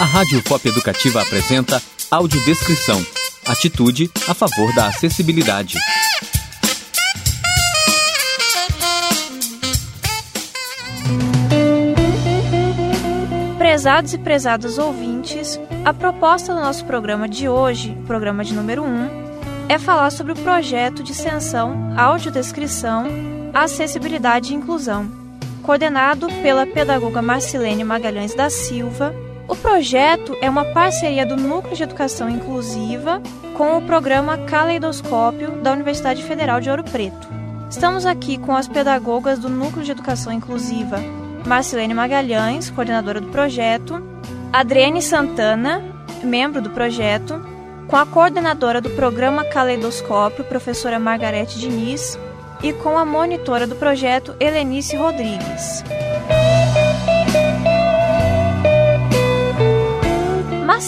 A Rádio Pop Educativa apresenta Audiodescrição. Atitude a favor da acessibilidade. Prezados e prezadas ouvintes, a proposta do nosso programa de hoje, programa de número 1, é falar sobre o projeto de extensão Audiodescrição, Acessibilidade e Inclusão, coordenado pela pedagoga Marcilene Magalhães da Silva. O projeto é uma parceria do Núcleo de Educação Inclusiva com o programa Caleidoscópio da Universidade Federal de Ouro Preto. Estamos aqui com as pedagogas do Núcleo de Educação Inclusiva Marcilene Magalhães, coordenadora do projeto, Adriane Santana, membro do projeto, com a coordenadora do programa Caleidoscópio, professora Margarete Diniz, e com a monitora do projeto, Helenice Rodrigues.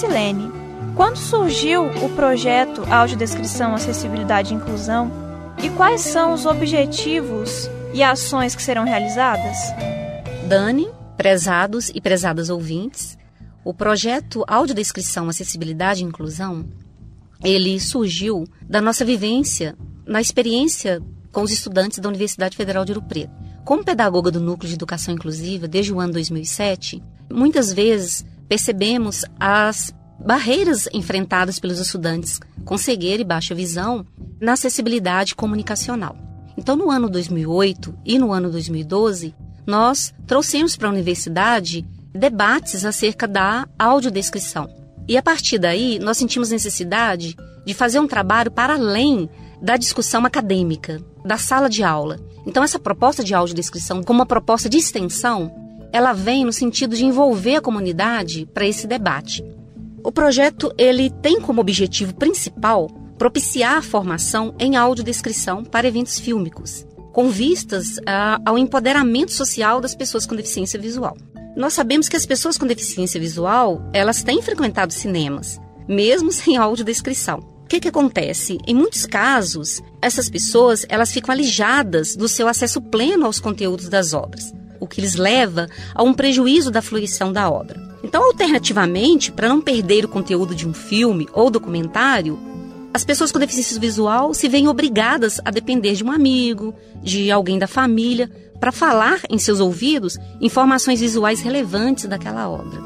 Marcilene, quando surgiu o projeto Audiodescrição, Acessibilidade e Inclusão e quais são os objetivos e ações que serão realizadas? Dani, prezados e prezadas ouvintes, o projeto Audiodescrição, Acessibilidade e Inclusão, ele surgiu da nossa vivência, na experiência com os estudantes da Universidade Federal de Ouro Preto. Como pedagoga do Núcleo de Educação Inclusiva desde o ano 2007, muitas vezes percebemos as barreiras enfrentadas pelos estudantes com cegueira e baixa visão na acessibilidade comunicacional. Então, no ano 2008 e no ano 2012, nós trouxemos para a universidade debates acerca da audiodescrição. E a partir daí, nós sentimos necessidade de fazer um trabalho para além da discussão acadêmica, da sala de aula. Então, essa proposta de audiodescrição, como uma proposta de extensão, ela vem no sentido de envolver a comunidade para esse debate. O projeto ele tem como objetivo principal propiciar a formação em audiodescrição para eventos fílmicos com vistas a, ao empoderamento social das pessoas com deficiência visual. Nós sabemos que as pessoas com deficiência visual, elas têm frequentado cinemas, mesmo sem audiodescrição. O que, que acontece? Em muitos casos, essas pessoas elas ficam alijadas do seu acesso pleno aos conteúdos das obras, o que lhes leva a um prejuízo da fruição da obra. Então, alternativamente, para não perder o conteúdo de um filme ou documentário, as pessoas com deficiência visual se veem obrigadas a depender de um amigo, de alguém da família, para falar em seus ouvidos informações visuais relevantes daquela obra.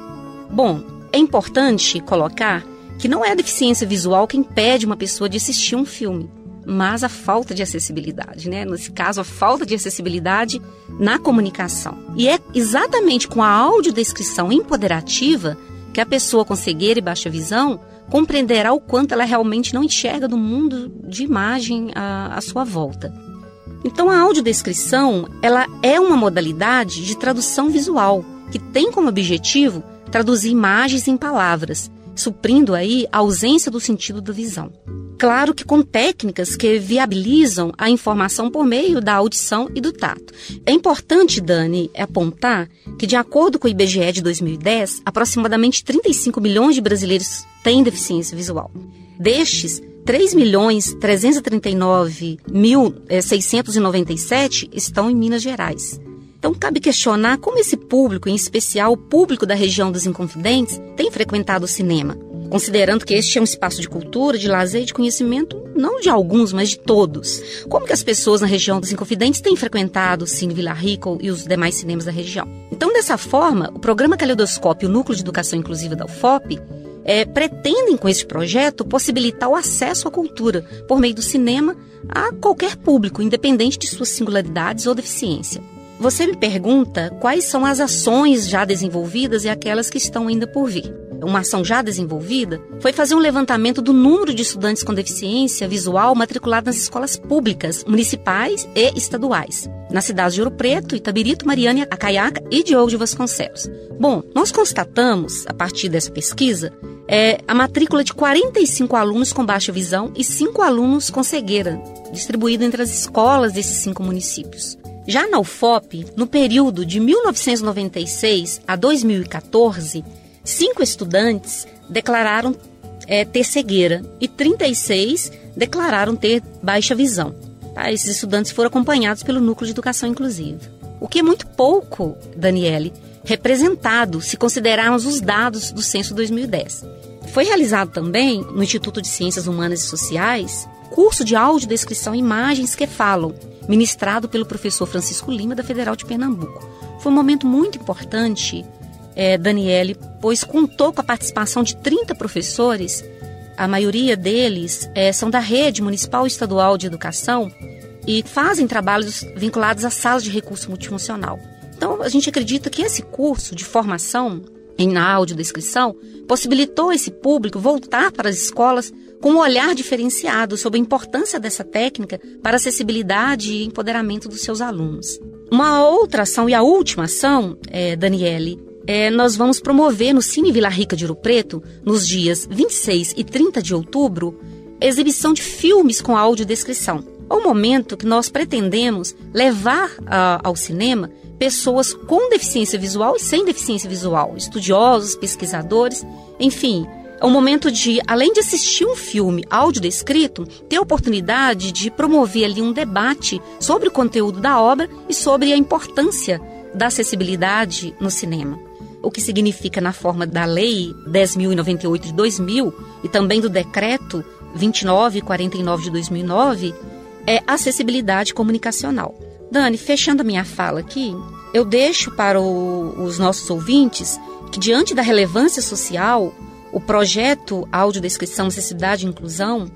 Bom, é importante colocar que não é a deficiência visual que impede uma pessoa de assistir um filme, mas a falta de acessibilidade, né? Nesse caso, a falta de acessibilidade na comunicação. E é exatamente com a audiodescrição empoderativa que a pessoa com cegueira e baixa visão compreenderá o quanto ela realmente não enxerga do mundo de imagem à, à sua volta. Então a audiodescrição, ela é uma modalidade de tradução visual, que tem como objetivo traduzir imagens em palavras, suprindo aí a ausência do sentido da visão. Claro que com técnicas que viabilizam a informação por meio da audição e do tato. É importante, Dani, apontar que, de acordo com o IBGE de 2010, aproximadamente 35 milhões de brasileiros têm deficiência visual. Destes, 3 milhões 339 mil 697 eh, estão em Minas Gerais. Então, cabe questionar como esse público, em especial o público da região dos Inconfidentes, tem frequentado o cinema, considerando que este é um espaço de cultura, de lazer e de conhecimento, não de alguns, mas de todos. Como que as pessoas na região dos Inconfidentes têm frequentado o Cine Vila Rica e os demais cinemas da região? Então, dessa forma, o programa Caleidoscópio, o Núcleo de Educação Inclusiva da UFOP, é, pretendem com esse projeto possibilitar o acesso à cultura por meio do cinema a qualquer público, independente de suas singularidades ou deficiência. Você me pergunta quais são as ações já desenvolvidas e aquelas que estão ainda por vir. Uma ação já desenvolvida foi fazer um levantamento do número de estudantes com deficiência visual matriculados nas escolas públicas, municipais e estaduais, nas cidades de Ouro Preto, Itabirito, Mariana, Acaiaca e Diogo de Vasconcelos. Bom, nós constatamos, a partir dessa pesquisa, é, a matrícula de 45 alunos com baixa visão e 5 alunos com cegueira, distribuído entre as escolas desses cinco municípios. Já na UFOP, no período de 1996 a 2014, cinco estudantes declararam é, ter cegueira e 36 declararam ter baixa visão. Tá? Esses estudantes foram acompanhados pelo Núcleo de Educação Inclusiva. O que é muito pouco, Daniele, representado se considerarmos os dados do censo 2010. Foi realizado também no Instituto de Ciências Humanas e Sociais curso de audiodescrição e imagens que falam, ministrado pelo professor Francisco Lima da Federal de Pernambuco. Foi um momento muito importante, é, Daniele, pois contou com a participação de 30 professores, a maioria deles é, são da Rede Municipal e Estadual de Educação e fazem trabalhos vinculados às salas de recurso multifuncional. Então, a gente acredita que esse curso de formação em audiodescrição possibilitou esse público voltar para as escolas com um olhar diferenciado sobre a importância dessa técnica para acessibilidade e empoderamento dos seus alunos. Uma outra ação e a última ação, é, Daniele, é, nós vamos promover no Cine Vila Rica de Ouro Preto, nos dias 26 e 30 de outubro, exibição de filmes com audiodescrição. É o momento que nós pretendemos levar uh, ao cinema pessoas com deficiência visual e sem deficiência visual, estudiosos, pesquisadores, enfim. É um momento de, além de assistir um filme audiodescrito, ter a oportunidade de promover ali um debate sobre o conteúdo da obra e sobre a importância da acessibilidade no cinema. O que significa, na forma da Lei 10.098 de 2000 e também do Decreto 2949 de 2009, é acessibilidade comunicacional. Dani, fechando a minha fala aqui, eu deixo para o, os nossos ouvintes que, diante da relevância social, o projeto Audiodescrição, Acessibilidade e Inclusão,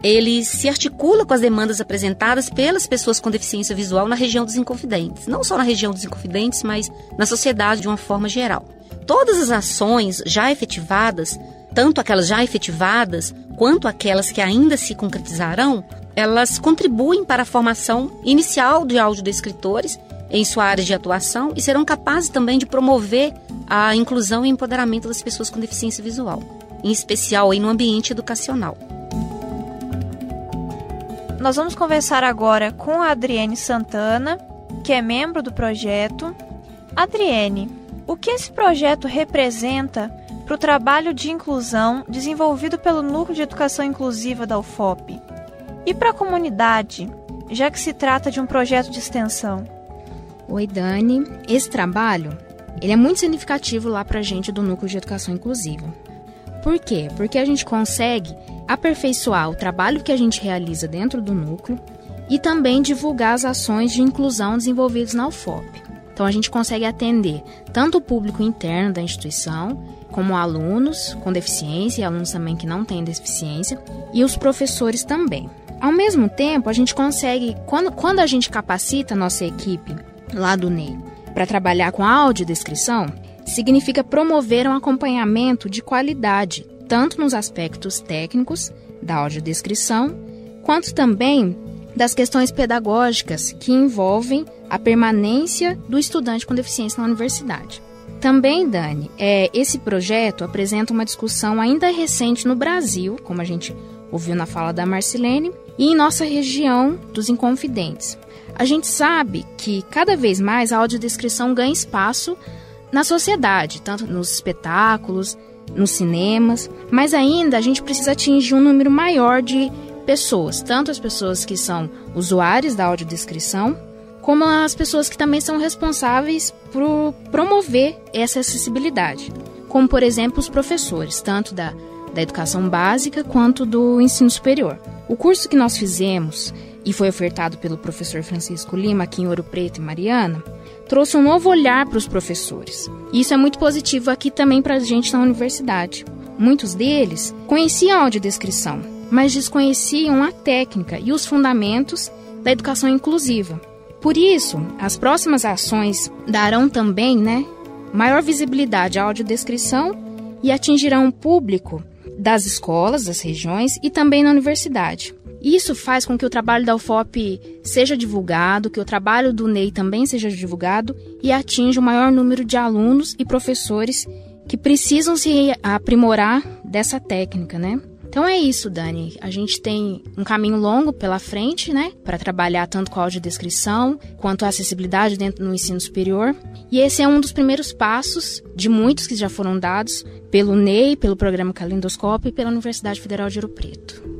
ele se articula com as demandas apresentadas pelas pessoas com deficiência visual na região dos Inconfidentes. Não só na região dos Inconfidentes, mas na sociedade de uma forma geral. Todas as ações já efetivadas, tanto aquelas já efetivadas quanto aquelas que ainda se concretizarão, elas contribuem para a formação inicial de audiodescritores em sua área de atuação e serão capazes também de promover a inclusão e empoderamento das pessoas com deficiência visual, em especial aí no ambiente educacional. Nós vamos conversar agora com a Adriene Santana, que é membro do projeto. Adriene, o que esse projeto representa para o trabalho de inclusão desenvolvido pelo Núcleo de Educação Inclusiva da UFOP? E para a comunidade, já que se trata de um projeto de extensão? Oi, Dani. Esse trabalho ele é muito significativo lá para a gente do Núcleo de Educação Inclusiva. Por quê? Porque a gente consegue aperfeiçoar o trabalho que a gente realiza dentro do núcleo e também divulgar as ações de inclusão desenvolvidas na UFOP. Então a gente consegue atender tanto o público interno da instituição, como alunos com deficiência e alunos também que não têm deficiência, e os professores também. Ao mesmo tempo, a gente consegue, quando, quando a gente capacita a nossa equipe lá do NEI para trabalhar com audiodescrição, significa promover um acompanhamento de qualidade, tanto nos aspectos técnicos da audiodescrição, quanto também das questões pedagógicas que envolvem a permanência do estudante com deficiência na universidade. Também, Dani, é, esse projeto apresenta uma discussão ainda recente no Brasil, como a gente ouviu na fala da Marcelene, e em nossa região dos Inconfidentes. A gente sabe que cada vez mais a audiodescrição ganha espaço na sociedade, tanto nos espetáculos, nos cinemas, mas ainda a gente precisa atingir um número maior de pessoas, tanto as pessoas que são usuários da audiodescrição, como as pessoas que também são responsáveis por promover essa acessibilidade, como por exemplo os professores, tanto da, da educação básica quanto do ensino superior. O curso que nós fizemos e foi ofertado pelo professor Francisco Lima aqui em Ouro Preto e Mariana, trouxe um novo olhar para os professores. Isso é muito positivo aqui também para a gente na universidade. Muitos deles conheciam a audiodescrição, mas desconheciam a técnica e os fundamentos da educação inclusiva. Por isso, as próximas ações darão também né, maior visibilidade à audiodescrição e atingirão o público das escolas, das regiões e também na universidade. Isso faz com que o trabalho da UFOP seja divulgado, que o trabalho do NEI também seja divulgado e atinja o maior número de alunos e professores que precisam se aprimorar dessa técnica, né? Então é isso, Dani. A gente tem um caminho longo pela frente, né, para trabalhar tanto com a audiodescrição quanto a acessibilidade dentro do ensino superior. E esse é um dos primeiros passos de muitos que já foram dados pelo NEI, pelo programa Calendoscópio e pela Universidade Federal de Ouro Preto.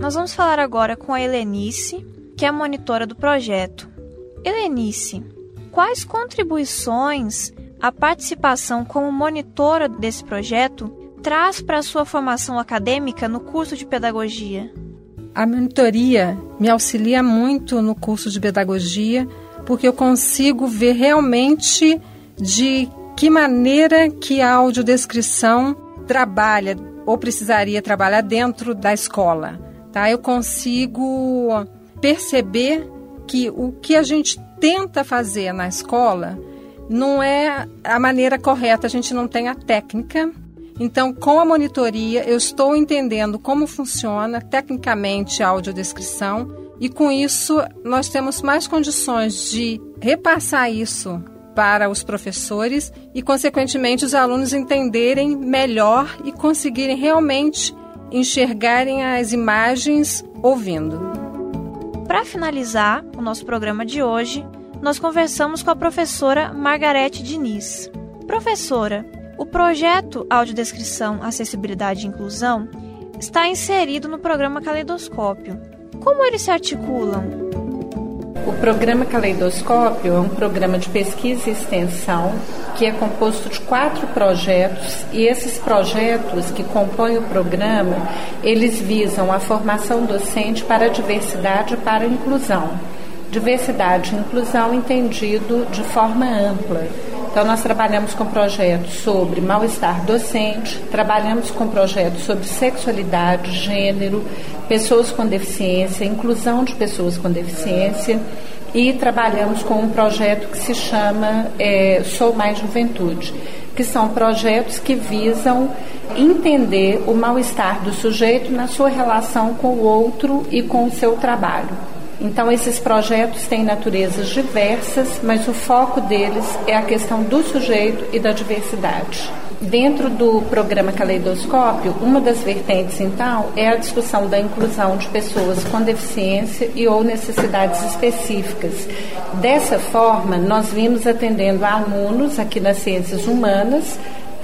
Nós vamos falar agora com a Helenice, que é a monitora do projeto. Helenice, quais contribuições a participação como monitora desse projeto traz para a sua formação acadêmica no curso de pedagogia? A monitoria me auxilia muito no curso de pedagogia, porque eu consigo ver realmente de que maneira que a audiodescrição trabalha ou precisaria trabalhar dentro da escola. Tá? Eu consigo perceber que o que a gente tenta fazer na escola não é a maneira correta, a gente não tem a técnica. Então, com a monitoria, eu estou entendendo como funciona tecnicamente a audiodescrição e com isso nós temos mais condições de repassar isso para os professores e, consequentemente, os alunos entenderem melhor e conseguirem realmente enxergarem as imagens ouvindo. Para finalizar o nosso programa de hoje, nós conversamos com a professora Margarete Diniz. Professora, o projeto Audiodescrição, Acessibilidade e Inclusão está inserido no programa Caleidoscópio. Como eles se articulam? O programa Caleidoscópio é um programa de pesquisa e extensão que é composto de quatro projetos e esses projetos que compõem o programa, eles visam a formação docente para a diversidade e para a inclusão. Diversidade e inclusão entendido de forma ampla. Então, nós trabalhamos com projetos sobre mal-estar docente, trabalhamos com projetos sobre sexualidade, gênero, pessoas com deficiência, inclusão de pessoas com deficiência e trabalhamos com um projeto que se chama é, Sou Mais Juventude, que são projetos que visam entender o mal-estar do sujeito na sua relação com o outro e com o seu trabalho. Então, esses projetos têm naturezas diversas, mas o foco deles é a questão do sujeito e da diversidade. Dentro do programa Caleidoscópio, uma das vertentes, então, é a discussão da inclusão de pessoas com deficiência e ou necessidades específicas. Dessa forma, nós vimos atendendo alunos aqui nas ciências humanas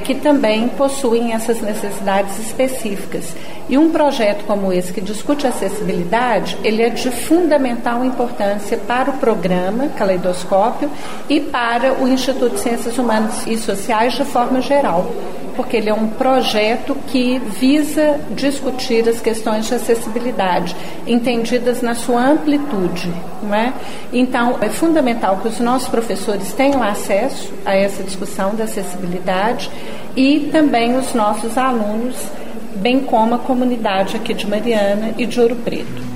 que também possuem essas necessidades específicas. E um projeto como esse que discute acessibilidade, ele é de fundamental importância para o programa Caleidoscópio e para o Instituto de Ciências Humanas e Sociais de forma geral porque ele é um projeto que visa discutir as questões de acessibilidade, entendidas na sua amplitude. Não é? Então, é fundamental que os nossos professores tenham acesso a essa discussão da acessibilidade e também os nossos alunos, bem como a comunidade aqui de Mariana e de Ouro Preto.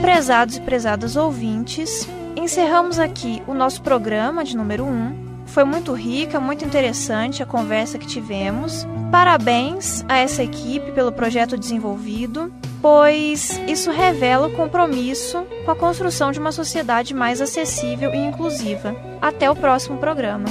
Prezados e prezadas ouvintes, encerramos aqui o nosso programa de número 1. Um foi muito rica, muito interessante a conversa que tivemos. Parabéns a essa equipe pelo projeto desenvolvido, pois isso revela o compromisso com a construção de uma sociedade mais acessível e inclusiva. Até o próximo programa.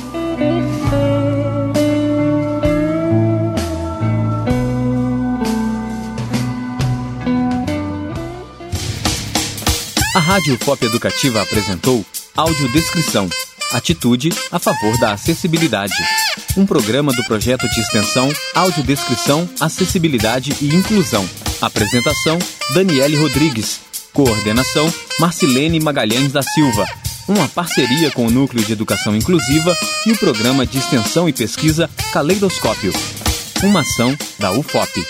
A Rádio Pop Educativa apresentou Audiodescrição Atitude a favor da acessibilidade. Um programa do projeto de extensão Audiodescrição, Acessibilidade e Inclusão. Apresentação: Daniele Rodrigues. Coordenação: Marcilene Magalhães da Silva. Uma parceria com o Núcleo de Educação Inclusiva e o Programa de Extensão e Pesquisa Caleidoscópio. Uma ação da UFOP.